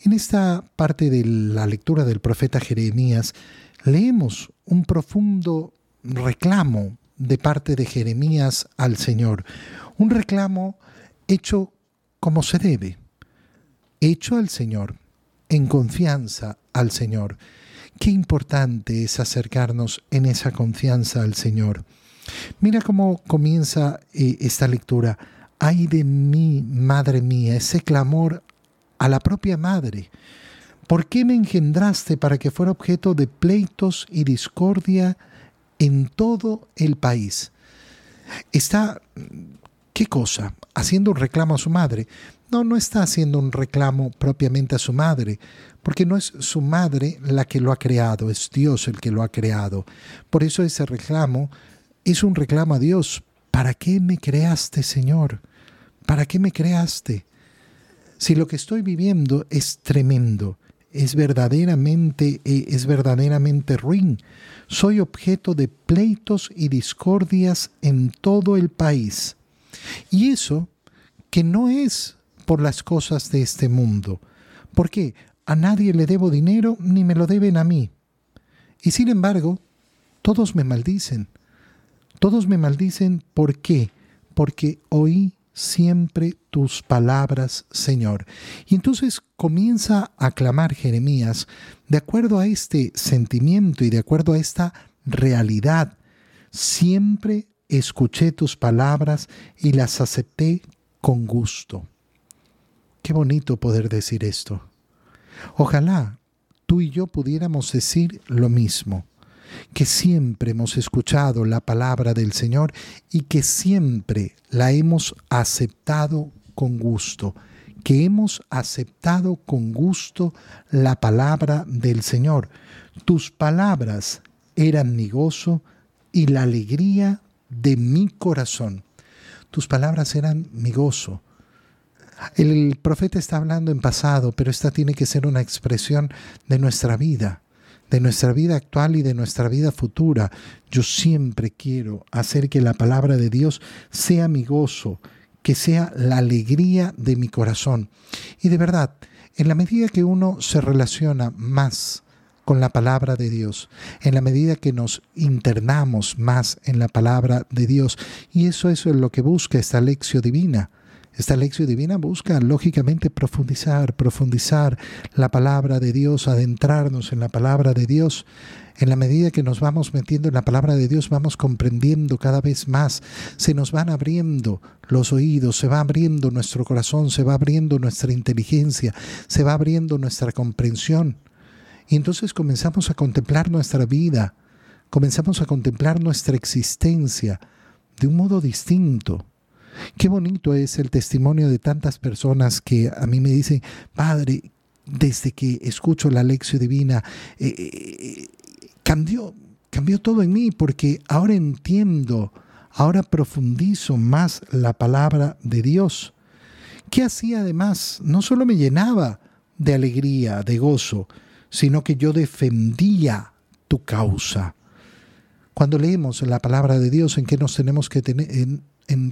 En esta parte de la lectura del profeta Jeremías leemos un profundo reclamo de parte de Jeremías al Señor, un reclamo hecho como se debe, hecho al Señor, en confianza al Señor. Qué importante es acercarnos en esa confianza al Señor. Mira cómo comienza eh, esta lectura. Ay de mí, madre mía, ese clamor a la propia madre. ¿Por qué me engendraste para que fuera objeto de pleitos y discordia en todo el país? Está, ¿qué cosa? Haciendo un reclamo a su madre. No, no está haciendo un reclamo propiamente a su madre, porque no es su madre la que lo ha creado, es Dios el que lo ha creado. Por eso ese reclamo es un reclamo a Dios. ¿Para qué me creaste, Señor? ¿Para qué me creaste? Si lo que estoy viviendo es tremendo, es verdaderamente, eh, es verdaderamente ruin, soy objeto de pleitos y discordias en todo el país. Y eso que no es por las cosas de este mundo. ¿Por qué? A nadie le debo dinero ni me lo deben a mí. Y sin embargo, todos me maldicen. Todos me maldicen ¿por qué? Porque oí siempre tus palabras, Señor. Y entonces comienza a clamar Jeremías de acuerdo a este sentimiento y de acuerdo a esta realidad. Siempre escuché tus palabras y las acepté con gusto. Qué bonito poder decir esto. Ojalá tú y yo pudiéramos decir lo mismo que siempre hemos escuchado la palabra del Señor y que siempre la hemos aceptado con gusto, que hemos aceptado con gusto la palabra del Señor. Tus palabras eran mi gozo y la alegría de mi corazón. Tus palabras eran mi gozo. El profeta está hablando en pasado, pero esta tiene que ser una expresión de nuestra vida de nuestra vida actual y de nuestra vida futura. Yo siempre quiero hacer que la palabra de Dios sea mi gozo, que sea la alegría de mi corazón. Y de verdad, en la medida que uno se relaciona más con la palabra de Dios, en la medida que nos internamos más en la palabra de Dios, y eso, eso es lo que busca esta lección divina, esta lección divina busca, lógicamente, profundizar, profundizar la palabra de Dios, adentrarnos en la palabra de Dios. En la medida que nos vamos metiendo en la palabra de Dios, vamos comprendiendo cada vez más. Se nos van abriendo los oídos, se va abriendo nuestro corazón, se va abriendo nuestra inteligencia, se va abriendo nuestra comprensión. Y entonces comenzamos a contemplar nuestra vida, comenzamos a contemplar nuestra existencia de un modo distinto. Qué bonito es el testimonio de tantas personas que a mí me dicen, Padre, desde que escucho la lección divina, eh, eh, cambió, cambió todo en mí porque ahora entiendo, ahora profundizo más la palabra de Dios. ¿Qué hacía además? No solo me llenaba de alegría, de gozo, sino que yo defendía tu causa. Cuando leemos la palabra de Dios, ¿en qué nos tenemos que tener? en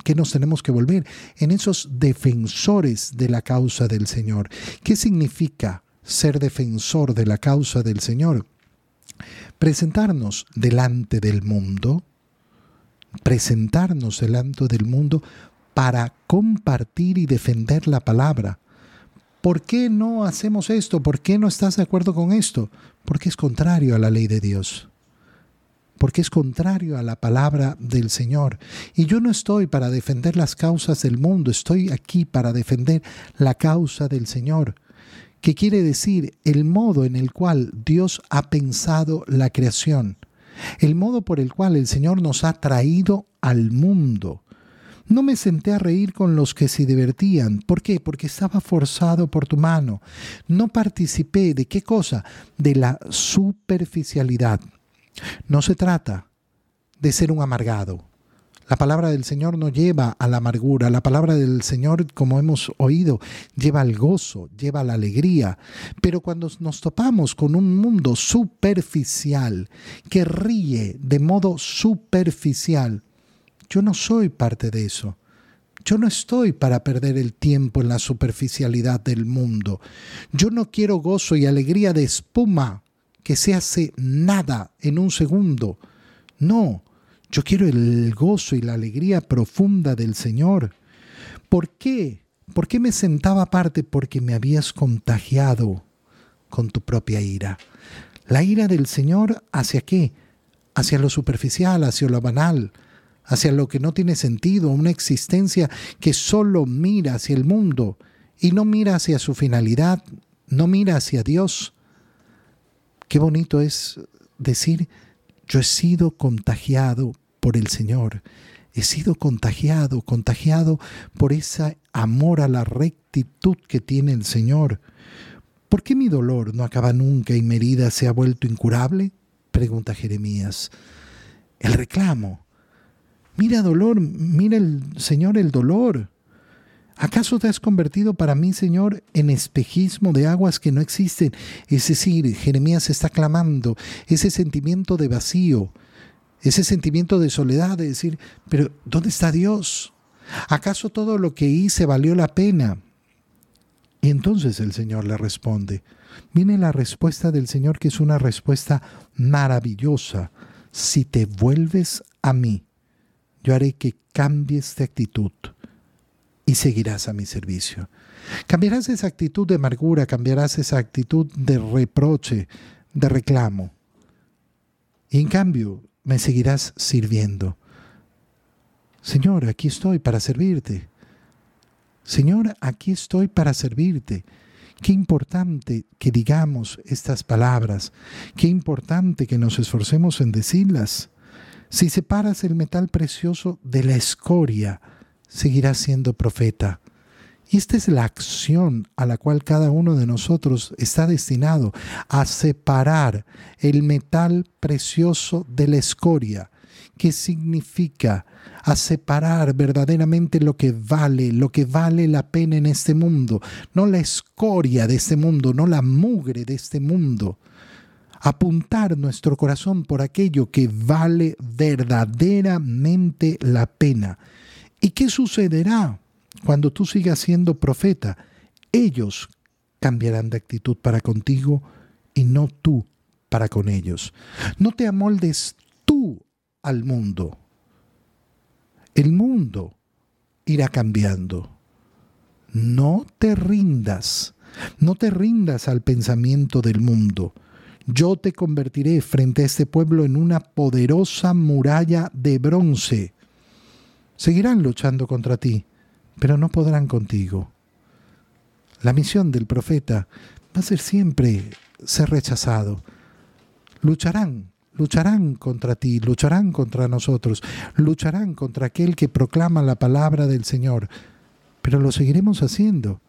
qué nos tenemos que volver, en esos defensores de la causa del Señor. ¿Qué significa ser defensor de la causa del Señor? Presentarnos delante del mundo, presentarnos delante del mundo para compartir y defender la palabra. ¿Por qué no hacemos esto? ¿Por qué no estás de acuerdo con esto? Porque es contrario a la ley de Dios porque es contrario a la palabra del Señor. Y yo no estoy para defender las causas del mundo, estoy aquí para defender la causa del Señor. ¿Qué quiere decir? El modo en el cual Dios ha pensado la creación, el modo por el cual el Señor nos ha traído al mundo. No me senté a reír con los que se divertían. ¿Por qué? Porque estaba forzado por tu mano. No participé de qué cosa? De la superficialidad. No se trata de ser un amargado. La palabra del Señor no lleva a la amargura, la palabra del Señor, como hemos oído, lleva al gozo, lleva a la alegría. Pero cuando nos topamos con un mundo superficial, que ríe de modo superficial, yo no soy parte de eso. Yo no estoy para perder el tiempo en la superficialidad del mundo. Yo no quiero gozo y alegría de espuma que se hace nada en un segundo. No, yo quiero el gozo y la alegría profunda del Señor. ¿Por qué? ¿Por qué me sentaba aparte? Porque me habías contagiado con tu propia ira. La ira del Señor hacia qué? Hacia lo superficial, hacia lo banal, hacia lo que no tiene sentido, una existencia que solo mira hacia el mundo y no mira hacia su finalidad, no mira hacia Dios. Qué bonito es decir, yo he sido contagiado por el Señor, he sido contagiado, contagiado por ese amor a la rectitud que tiene el Señor. ¿Por qué mi dolor no acaba nunca y mi herida se ha vuelto incurable? pregunta Jeremías. El reclamo. Mira dolor, mira el Señor el dolor. ¿Acaso te has convertido para mí, Señor, en espejismo de aguas que no existen? Es decir, Jeremías está clamando ese sentimiento de vacío, ese sentimiento de soledad, de decir, pero ¿dónde está Dios? ¿Acaso todo lo que hice valió la pena? Y entonces el Señor le responde. Viene la respuesta del Señor que es una respuesta maravillosa. Si te vuelves a mí, yo haré que cambies de actitud y seguirás a mi servicio. Cambiarás esa actitud de amargura, cambiarás esa actitud de reproche, de reclamo. Y en cambio me seguirás sirviendo. Señor, aquí estoy para servirte. Señor, aquí estoy para servirte. Qué importante que digamos estas palabras, qué importante que nos esforcemos en decirlas. Si separas el metal precioso de la escoria, seguirás siendo profeta. Y esta es la acción a la cual cada uno de nosotros está destinado, a separar el metal precioso de la escoria. ¿Qué significa? a separar verdaderamente lo que vale, lo que vale la pena en este mundo, no la escoria de este mundo, no la mugre de este mundo. Apuntar nuestro corazón por aquello que vale verdaderamente la pena. ¿Y qué sucederá cuando tú sigas siendo profeta? Ellos cambiarán de actitud para contigo y no tú para con ellos. No te amoldes tú al mundo el mundo irá cambiando. No te rindas, no te rindas al pensamiento del mundo. Yo te convertiré frente a este pueblo en una poderosa muralla de bronce. Seguirán luchando contra ti, pero no podrán contigo. La misión del profeta va a ser siempre ser rechazado. Lucharán, lucharán contra ti, lucharán contra nosotros, lucharán contra aquel que proclama la palabra del Señor, pero lo seguiremos haciendo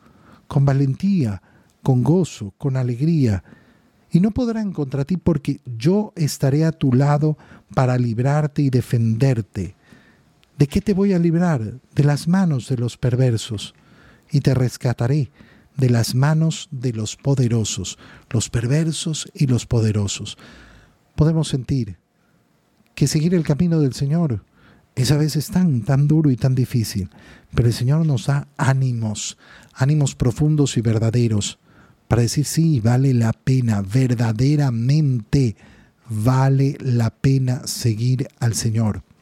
con valentía, con gozo, con alegría. Y no podrán contra ti porque yo estaré a tu lado para librarte y defenderte. ¿De qué te voy a librar? De las manos de los perversos. Y te rescataré de las manos de los poderosos, los perversos y los poderosos podemos sentir que seguir el camino del Señor es a veces tan, tan duro y tan difícil, pero el Señor nos da ánimos, ánimos profundos y verdaderos, para decir, sí, vale la pena, verdaderamente vale la pena seguir al Señor.